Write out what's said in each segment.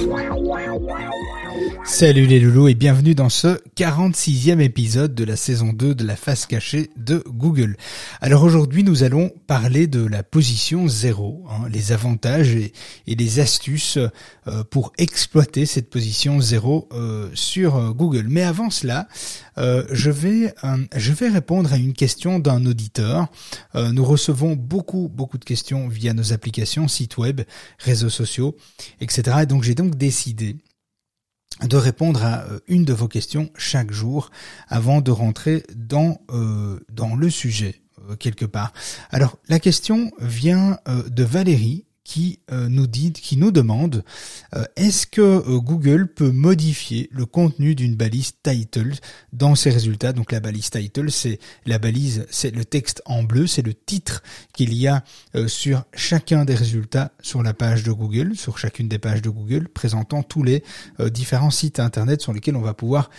wow wow wow wow Salut les loulous et bienvenue dans ce 46e épisode de la saison 2 de la face cachée de Google. Alors aujourd'hui nous allons parler de la position 0, hein, les avantages et, les astuces euh, pour exploiter cette position 0 euh, sur euh, Google. Mais avant cela, je, vais, je vais répondre à une question d'un auditeur. nous recevons beaucoup beaucoup de questions via nos applications, sites web, réseaux sociaux, etc. Et donc j'ai donc décidé de répondre à euh, une de vos questions chaque jour avant de rentrer dans euh, dans le sujet euh, quelque part. Alors la question vient de Valérie qui euh, nous dit, qui nous demande, euh, est-ce que euh, Google peut modifier le contenu d'une balise title dans ses résultats? Donc la balise title, c'est la balise, c'est le texte en bleu, c'est le titre qu'il y a sur chacun des résultats sur la page de Google, sur chacune des pages de Google, présentant tous les différents sites internet sur lesquels on va pouvoir,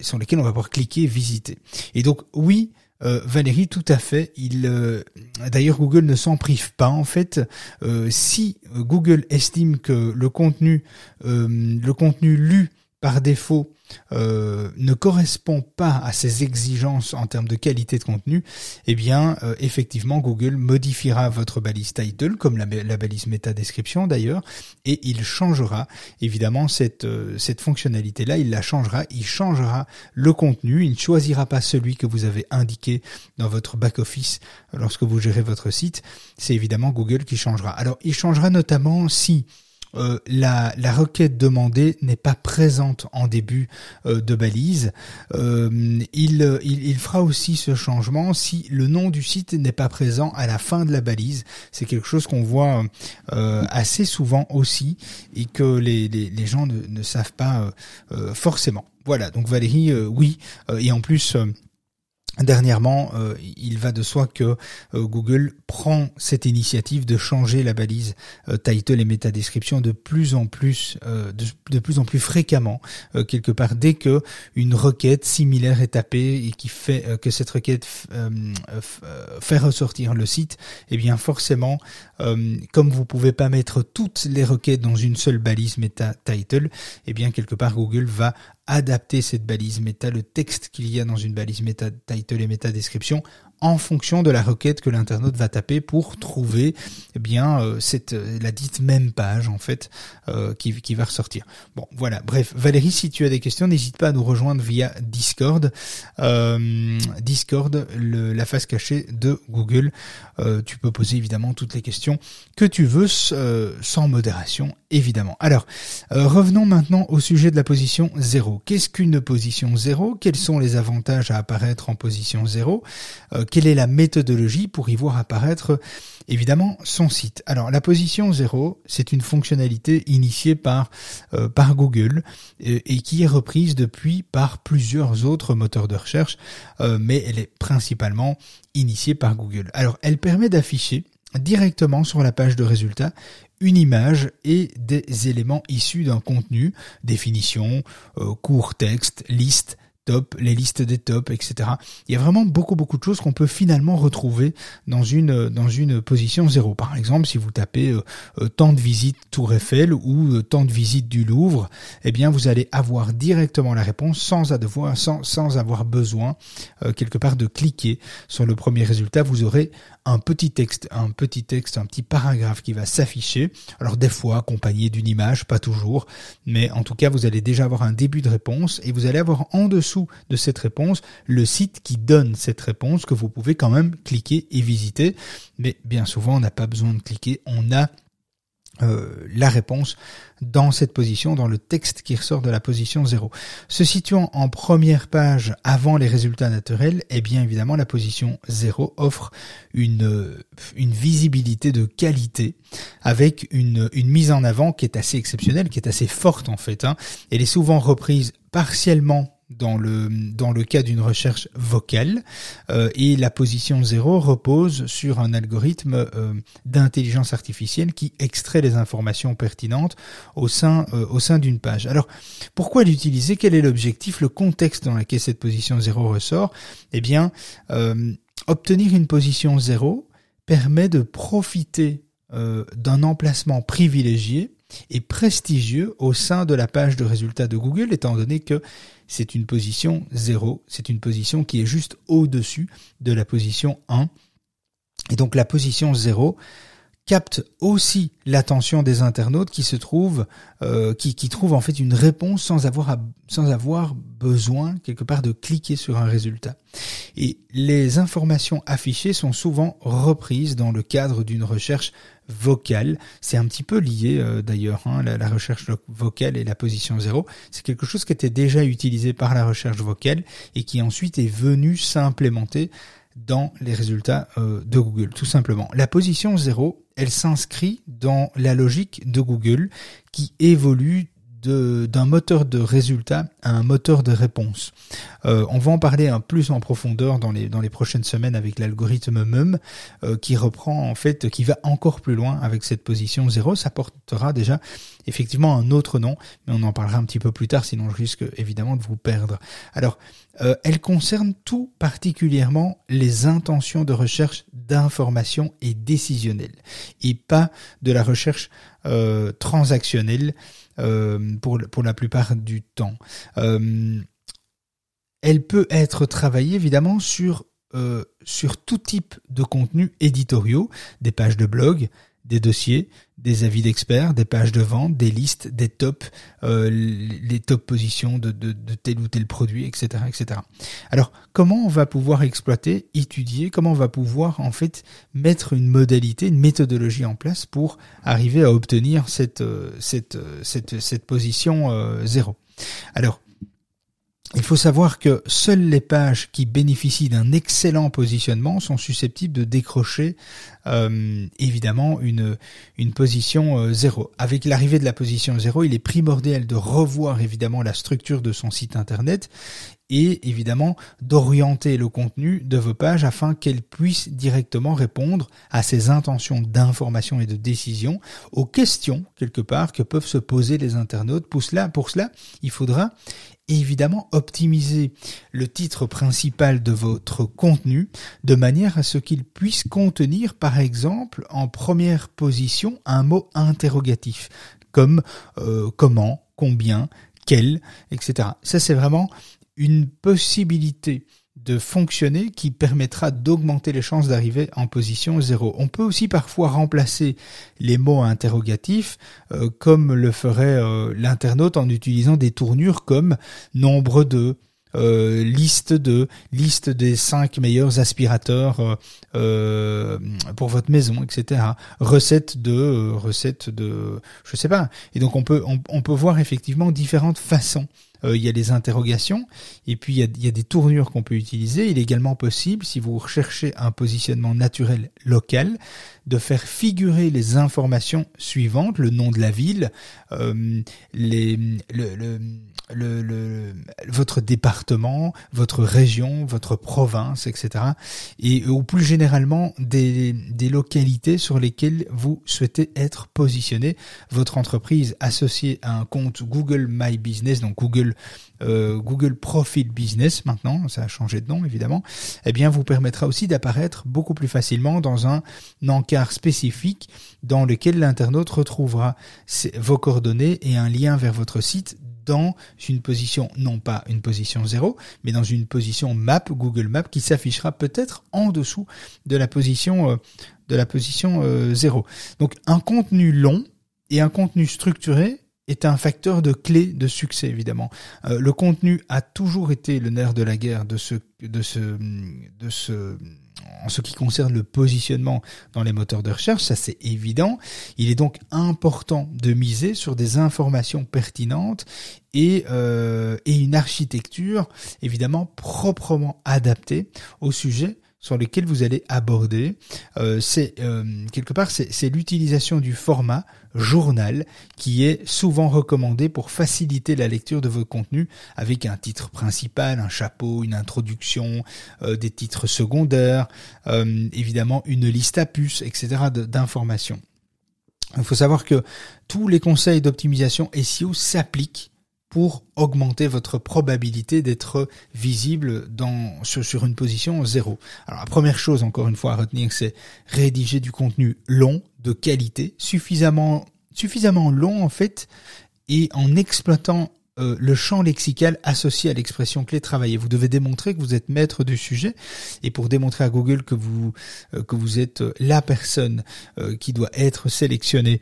sur lesquels on va pouvoir cliquer, visiter. Et donc oui, euh, Valérie, tout à fait. Il, euh, d'ailleurs, Google ne s'en prive pas. En fait, euh, si Google estime que le contenu, le contenu lu par défaut euh, ne correspond pas à ses exigences en termes de qualité de contenu, eh bien euh, effectivement Google modifiera votre balise title comme la, balise méta description d'ailleurs et il changera évidemment cette euh, cette fonctionnalité là, il la changera, il changera le contenu, il ne choisira pas celui que vous avez indiqué dans votre back office lorsque vous gérez votre site, c'est évidemment Google qui changera. Alors il changera notamment si euh, la, requête demandée n'est pas présente en début euh, de balise. Euh, il, il, fera aussi ce changement si le nom du site n'est pas présent à la fin de la balise. C'est quelque chose qu'on voit assez souvent aussi et que les, les, gens ne, ne, savent pas forcément. Voilà, donc Valérie, oui, et en plus Dernièrement, euh, il va de soi que euh, Google prend cette initiative de changer la balise euh, title et métadescription de plus en plus, de, plus en plus fréquemment quelque part dès que une requête similaire est tapée et qui fait que cette requête fait ressortir le site, eh bien forcément, comme vous pouvez pas mettre toutes les requêtes dans une seule balise meta title, eh bien quelque part Google va adapter cette balise méta, le texte qu'il y a dans une balise méta title et méta description en fonction de la requête que l'internaute va taper pour trouver eh bien euh, cette euh, la dite même page en fait euh, qui, qui va ressortir. Bon voilà, bref, Valérie, si tu as des questions, n'hésite pas à nous rejoindre via Discord. Discord, le, la face cachée de Google. tu peux poser évidemment toutes les questions que tu veux sans modération évidemment. Alors, revenons maintenant au sujet de la position 0. Qu'est-ce qu'une position 0 Quels sont les avantages à apparaître en position 0 quelle est la méthodologie pour y voir apparaître évidemment son site. Alors la position 0, c'est une fonctionnalité initiée par euh, Google euh, et, qui est reprise depuis par plusieurs autres moteurs de recherche, euh, mais elle est principalement initiée par Google. Alors elle permet d'afficher directement sur la page de résultats une image et des éléments issus d'un contenu, définition, court texte, liste, top, les listes des tops, etc. Il y a vraiment beaucoup beaucoup de choses qu'on peut finalement retrouver dans une dans une position zéro. Par exemple, si vous tapez euh, euh, tant de visites Tour Eiffel ou euh, tant de visites du Louvre, eh bien vous allez avoir directement la réponse sans avoir sans, sans avoir besoin quelque part de cliquer sur le premier résultat. Vous aurez un petit texte, un petit texte, un petit paragraphe qui va s'afficher. Alors des fois accompagné d'une image, pas toujours, mais en tout cas vous allez déjà avoir un début de réponse et vous allez avoir en dessous de cette réponse le site qui donne cette réponse que vous pouvez quand même cliquer et visiter. Mais bien souvent on n'a pas besoin de cliquer, on a euh, la réponse dans cette position, dans le texte qui ressort de la position 0. Se situant en première page avant les résultats naturels, eh bien évidemment la position 0 offre une, une visibilité de qualité avec une, une mise en avant qui est assez exceptionnelle, qui est assez forte en fait. Hein. Elle est souvent reprise partiellement dans le dans le cas d'une recherche vocale euh, et la position 0 repose sur un algorithme euh, d'intelligence artificielle qui extrait les informations pertinentes au sein euh, au sein d'une page. Alors pourquoi l'utiliser? Quel est l'objectif? Le contexte dans lequel cette position 0 ressort? Eh bien obtenir une position 0 permet de profiter d'un emplacement privilégié et prestigieux au sein de la page de résultats de Google, étant donné que c'est une position 0, c'est une position qui est juste au-dessus de la position 1. Et donc la position 0 capte aussi l'attention des internautes qui se trouvent, euh, qui, qui trouvent en fait une réponse sans avoir, sans avoir besoin quelque part de cliquer sur un résultat. Et les informations affichées sont souvent reprises dans le cadre d'une recherche vocale. C'est un petit peu lié euh, d'ailleurs, hein, la, recherche vocale et la position zéro. C'est quelque chose qui était déjà utilisé par la recherche vocale et qui ensuite est venu s'implémenter dans les résultats euh, de Google, tout simplement. La position 0, elle s'inscrit dans la logique de Google qui évolue d'un moteur de résultats à un moteur de réponse. Euh, on va en parler un plus en profondeur dans les dans les prochaines semaines avec l'algorithme MUM euh, qui reprend en fait qui va encore plus loin avec cette position 0. Ça portera déjà effectivement un autre nom, mais on en parlera un petit peu plus tard, sinon je risque évidemment de vous perdre. Alors, euh, elle concerne tout particulièrement les intentions de recherche d'information et décisionnelle, et pas de la recherche euh, transactionnelle pour, pour la plupart du temps. Euh, elle peut être travaillée évidemment sur euh, sur tout type de contenu éditoriaux, des pages de blog, des dossiers, des avis d'experts, des pages de vente, des listes, des tops, euh, les top positions de, de, tel ou tel produit, etc., etc. Alors, comment on va pouvoir exploiter, étudier, comment on va pouvoir en fait mettre une modalité, une méthodologie en place pour arriver à obtenir cette euh, cette euh, cette, cette position euh, zéro? Alors, il faut savoir que seules les pages qui bénéficient d'un excellent positionnement sont susceptibles de décrocher euh, évidemment une, une position euh, zéro. Avec l'arrivée de la position zéro, il est primordial de revoir évidemment la structure de son site internet et évidemment d'orienter le contenu de vos pages afin qu'elles puissent directement répondre à ces intentions d'information et de décision, aux questions quelque part que peuvent se poser les internautes. Pour cela, pour cela il faudra évidemment optimiser le titre principal de votre contenu de manière à ce qu'il puisse contenir par exemple en première position un mot interrogatif comme euh, comment, combien, quel, etc. Ça c'est vraiment une possibilité de fonctionner qui permettra d'augmenter les chances d'arriver en position zéro. On peut aussi parfois remplacer les mots interrogatifs euh, comme le ferait euh, l'internaute en utilisant des tournures comme nombre de, euh, liste de liste des cinq meilleurs aspirateurs pour votre maison, etc. Recette de recette de je sais pas. Et donc on peut on peut voir effectivement différentes façons euh, il y a les interrogations, et puis il y a, y a des tournures qu'on peut utiliser. Il est également possible, si vous recherchez un positionnement naturel local, de faire figurer les informations suivantes, le nom de la ville, euh, les, le, le, le, le, votre département, votre région, votre province, etc. Et ou plus généralement des, des localités sur lesquelles vous souhaitez être positionné. Votre entreprise associée à un compte Google My Business, donc Google euh, Google Profile Business maintenant, ça a changé de nom évidemment, eh bien vous permettra aussi d'apparaître beaucoup plus facilement dans un encart spécifique dans lequel l'internaute retrouvera vos coordonnées et un lien vers votre site dans une position, non pas une position zéro, mais dans une position map, Google Map, qui s'affichera peut-être en dessous de la position, euh, de la position euh. Donc un contenu long et un contenu structuré est un facteur de clé de succès évidemment. Euh, le contenu a toujours été le nerf de la guerre de ce de ce en ce qui concerne le positionnement dans les moteurs de recherche, ça c'est évident. Il est donc important de miser sur des informations pertinentes et, euh, une architecture évidemment proprement adaptée au sujet sur lesquels vous allez aborder. Euh, c'est euh, quelque part c'est l'utilisation du format journal qui est souvent recommandé pour faciliter la lecture de vos contenus avec un titre principal, un chapeau, une introduction, euh, des titres secondaires, évidemment une liste à puces, etc. d'informations. Il faut savoir que tous les conseils d'optimisation SEO s'appliquent pour augmenter votre probabilité d'être visible dans, sur, une position zéro. Alors la première chose, encore une fois, à retenir, c'est rédiger du contenu long, de qualité, suffisamment, suffisamment long en fait, et en exploitant euh, le champ lexical associé à l'expression clé travailler. Vous devez démontrer que vous êtes maître du sujet et pour démontrer à Google que vous euh, que vous êtes euh, la personne qui doit être sélectionnée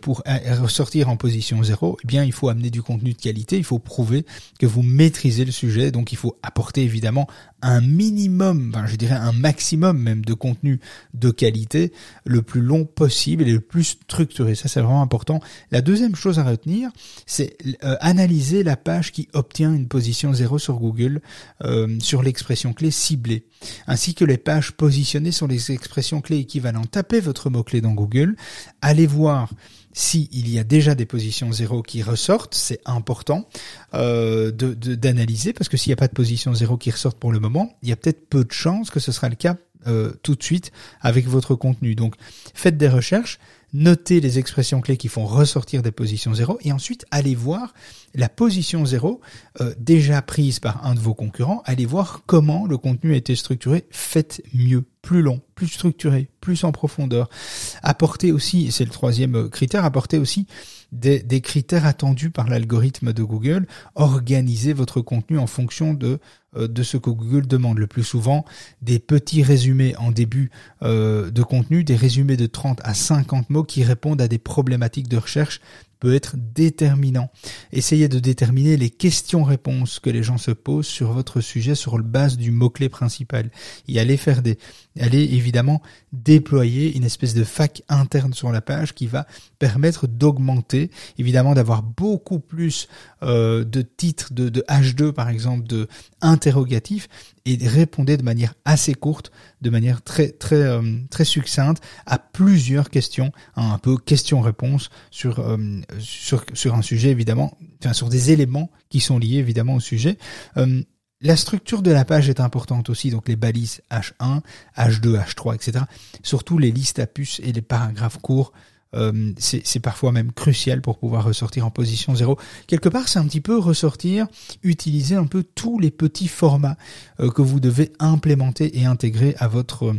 pour ressortir en position zéro, eh bien il faut amener du contenu de qualité, il faut prouver que vous maîtrisez le sujet, donc il faut apporter évidemment un minimum, enfin, je dirais un maximum même de contenu de qualité le plus long possible et le plus structuré. Ça c'est vraiment important. La deuxième chose à retenir, c'est analyser la page qui obtient une position 0 sur Google euh, sur l'expression clé ciblée, ainsi que les pages positionnées sur les expressions clés équivalentes. Tapez votre mot-clé dans Google, allez voir s'il y a déjà des positions 0 qui ressortent, c'est important euh, d'analyser, parce que s'il n'y a pas de position 0 qui ressortent pour le moment, il y a peut-être peu de chances que ce sera le cas euh, tout de suite avec votre contenu. Donc faites des recherches, notez les expressions clés qui font ressortir des positions 0 et ensuite allez voir la position 0 euh, déjà prise par un de vos concurrents, allez voir comment le contenu a été structuré, faites mieux, plus long, plus structuré, plus en profondeur. Apportez aussi, c'est le troisième euh, critère, apportez aussi des, critères attendus par l'algorithme de Google, organisez votre contenu en fonction de euh, de ce que Google demande le plus souvent, des petits résumés en début de contenu, des résumés de 30 à 50 mots qui répondent à des problématiques de recherche peut être déterminant. Essayez de déterminer les questions-réponses que les gens se posent sur votre sujet sur le base du mot-clé principal. Et allez faire des, allez évidemment déployer une espèce de fac interne sur la page qui va permettre d'augmenter, évidemment d'avoir beaucoup plus euh, de titres de, de H2 par exemple, de interrogatifs et répondez de manière assez courte, de manière euh, très succincte à plusieurs questions, hein, un peu question-réponse sur, euh, sur sur un sujet évidemment, enfin sur des éléments qui sont liés évidemment au sujet. Euh, la structure de la page est importante aussi, donc les balises H1, H2, H3, etc. Surtout les listes à puces et les paragraphes courts euh, c'est parfois même crucial pour pouvoir ressortir en position zéro. Quelque part, c'est un petit peu ressortir, utiliser un peu tous les petits formats euh, que vous devez implémenter et intégrer à votre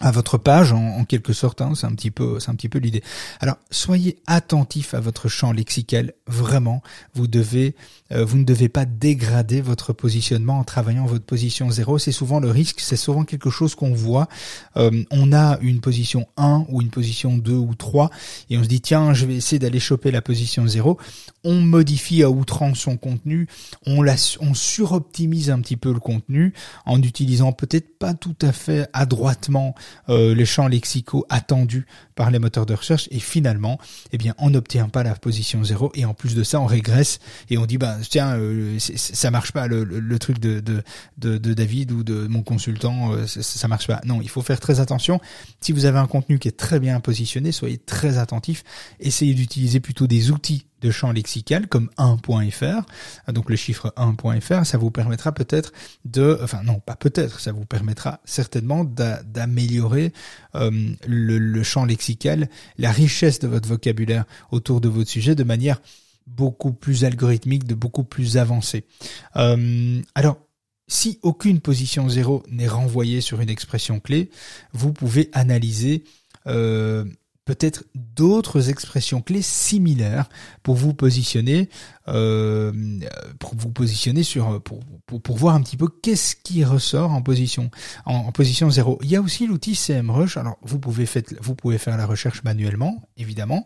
à votre page en, quelque sorte hein, c'est un petit peu c'est un petit peu l'idée. Alors soyez attentif à votre champ lexical vraiment. Vous devez euh, vous ne devez pas dégrader votre positionnement en travaillant votre position 0 c'est souvent le risque c'est souvent quelque chose qu'on voit. Euh, on a une position 1 ou une position 2 ou 3 et on se dit tiens je vais essayer d'aller choper la position 0 on modifie à outrance son contenu on la on suroptimise un petit peu le contenu en utilisant peut-être pas tout à fait adroitement euh, les champs lexicaux attendus par les moteurs de recherche et finalement, eh bien, on n'obtient pas la position 0 et en plus de ça, on régresse et on dit bah tiens, euh, ça marche pas le, truc de, de, de, David ou de mon consultant, euh, ça, ça marche pas. Non, il faut faire très attention. Si vous avez un contenu qui est très bien positionné, soyez très attentif. Essayez d'utiliser plutôt des outils de champ lexical comme 1.fr, donc le chiffre 1.fr, ça vous permettra peut-être de, enfin non, pas peut-être, ça vous permettra certainement d'améliorer euh, le, champ lexical, la richesse de votre vocabulaire autour de votre sujet de manière beaucoup plus algorithmique, de beaucoup plus avancée. Euh, alors, si aucune position zéro n'est renvoyée sur une expression clé, vous pouvez analyser euh, peut-être d'autres expressions clés similaires pour vous positionner, euh, pour vous positionner sur, pour, voir un petit peu qu'est-ce qui ressort en position, en, position 0. Il y a aussi l'outil CMrush. Alors vous pouvez faire, la recherche manuellement, évidemment,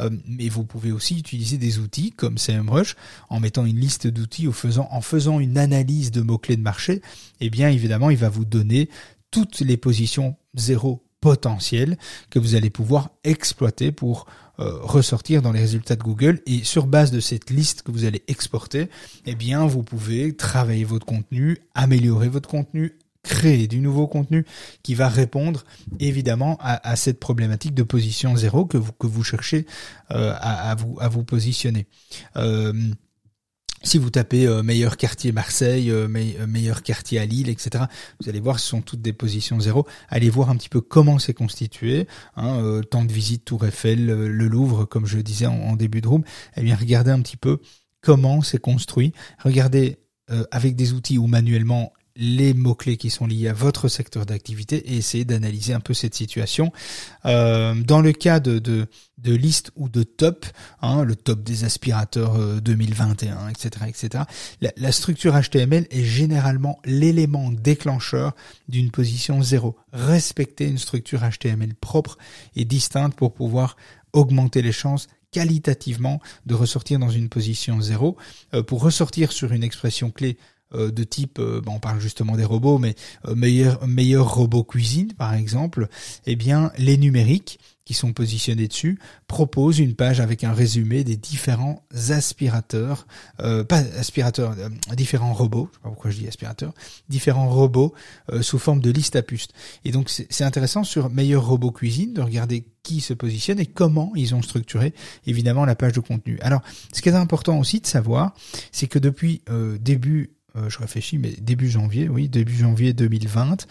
euh, mais vous pouvez aussi utiliser des outils comme CMrush en mettant une liste d'outils, en faisant, en faisant une analyse de mots clés de marché. Eh bien évidemment, il va vous donner toutes les positions zéro potentielles que vous allez pouvoir exploiter pour euh, ressortir dans les résultats de Google et sur base de cette liste que vous allez exporter, eh bien vous pouvez travailler votre contenu, améliorer votre contenu, créer du nouveau contenu qui va répondre évidemment à, cette problématique de position zéro que vous cherchez euh, à, vous à vous positionner. Euh, si vous tapez euh, meilleur quartier Marseille, euh, euh, meilleur quartier à Lille, etc., vous allez voir, ce sont toutes des positions zéro. Allez voir un petit peu comment c'est constitué. Hein, temps de visite Tour Eiffel, le Louvre, comme je le disais en, début de room. Eh bien, regardez un petit peu comment c'est construit. Regardez avec des outils ou manuellement les mots-clés qui sont liés à votre secteur d'activité et essayer d'analyser un peu cette situation. Euh, dans le cas de, de, de, liste ou de top, hein, le top des aspirateurs 2021, etc., etc., la, structure HTML est généralement l'élément déclencheur d'une position zéro. Respecter une structure HTML propre et distincte pour pouvoir augmenter les chances qualitativement de ressortir dans une position zéro. Euh, pour ressortir sur une expression clé de type, euh, on parle justement des robots, mais euh, meilleur, meilleur robot cuisine par exemple, eh bien les numériques qui sont positionnés dessus proposent une page avec un résumé des différents aspirateurs, pas aspirateurs, différents robots, je sais pas pourquoi je dis aspirateurs, différents robots sous forme de liste à puces. Et donc c'est intéressant sur meilleur robot cuisine de regarder qui se positionne et comment ils ont structuré évidemment la page de contenu. Alors ce qui est important aussi de savoir, c'est que depuis début euh, je réfléchis, mais début janvier, oui, début janvier 2020,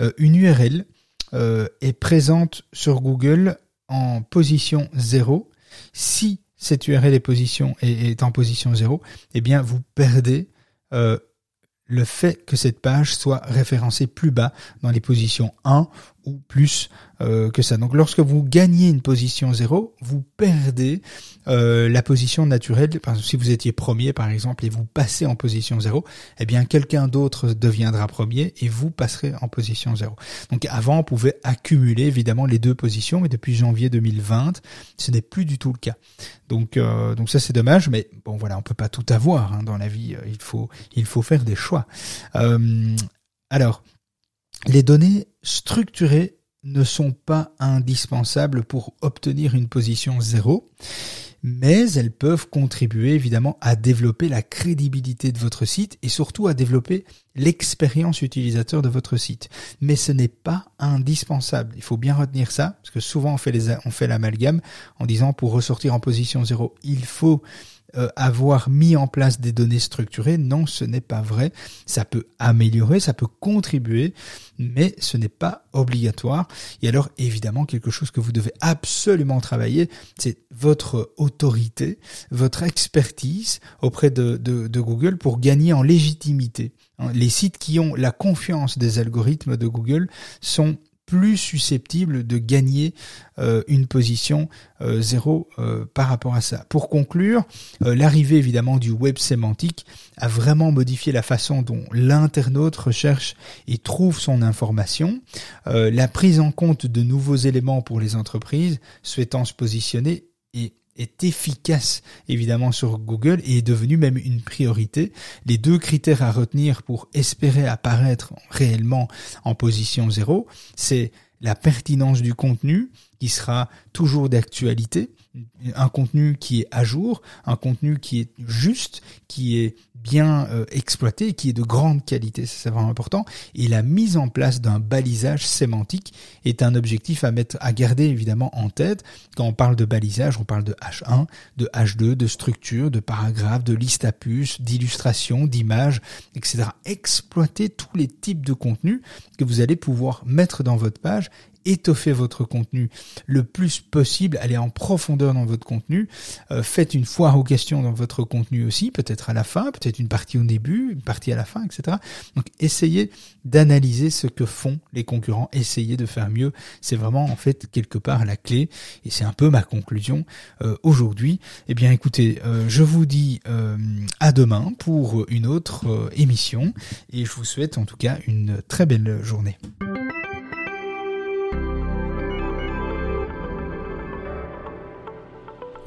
euh, une URL euh, est présente sur Google en position 0. Si cette URL est, position, est, en position 0, eh bien, vous perdez le fait que cette page soit référencée plus bas dans les positions 1 ou plus euh, que ça. Donc lorsque vous gagnez une position 0, vous perdez euh, la position naturelle. Si vous étiez premier par exemple et vous passez en position 0, eh bien quelqu'un d'autre deviendra premier et vous passerez en position 0. Donc avant on pouvait accumuler évidemment les deux positions, mais depuis janvier 2020, ce n'est plus du tout le cas. Donc euh, donc ça c'est dommage, mais bon voilà, on peut pas tout avoir hein, dans la vie. Il faut il faut faire des choix. alors les données structurées ne sont pas indispensables pour obtenir une position zéro, mais elles peuvent contribuer évidemment à développer la crédibilité de votre site et surtout à développer l'expérience utilisateur de votre site. Mais ce n'est pas indispensable. Il faut bien retenir ça, parce que souvent on fait, l'amalgame en disant pour ressortir en position zéro, il faut euh, avoir mis en place des données structurées. Non, ce n'est pas vrai. Ça peut améliorer, ça peut contribuer, mais ce n'est pas obligatoire. Et alors, évidemment, quelque chose que vous devez absolument travailler, c'est votre autorité, votre expertise auprès de, de, de Google pour gagner en légitimité. Les sites qui ont la confiance des algorithmes de Google sont plus susceptible de gagner euh, une position euh, zéro euh, par rapport à ça. Pour conclure, l'arrivée évidemment du web sémantique a vraiment modifié la façon dont l'internaute recherche et trouve son information. la prise en compte de nouveaux éléments pour les entreprises souhaitant se positionner est est efficace évidemment sur Google et est devenu même une priorité. Les deux critères à retenir pour espérer apparaître réellement en position zéro, c'est la pertinence du contenu qui sera toujours d'actualité, un contenu qui est à jour, un contenu qui est juste, qui est bien euh, exploité, qui est de grande qualité, c'est vraiment important. Et la mise en place d'un balisage sémantique est un objectif à mettre, à garder évidemment en tête. Quand on parle de balisage, on parle de H1, de H2, de structure, de paragraphe, de liste à puces, d'illustration, d'images, etc. Exploiter tous les types de contenus que vous allez pouvoir mettre dans votre page étoffer votre contenu le plus possible, allez en profondeur dans votre contenu, euh, faites une foire aux questions dans votre contenu aussi, peut-être à la fin, peut-être une partie au début, une partie à la fin, etc. Donc essayez d'analyser ce que font les concurrents, essayez de faire mieux, c'est vraiment en fait quelque part la clé, et c'est un peu ma conclusion euh, aujourd'hui. Eh bien écoutez, euh, je vous dis à demain pour une autre émission, et je vous souhaite en tout cas une très belle journée.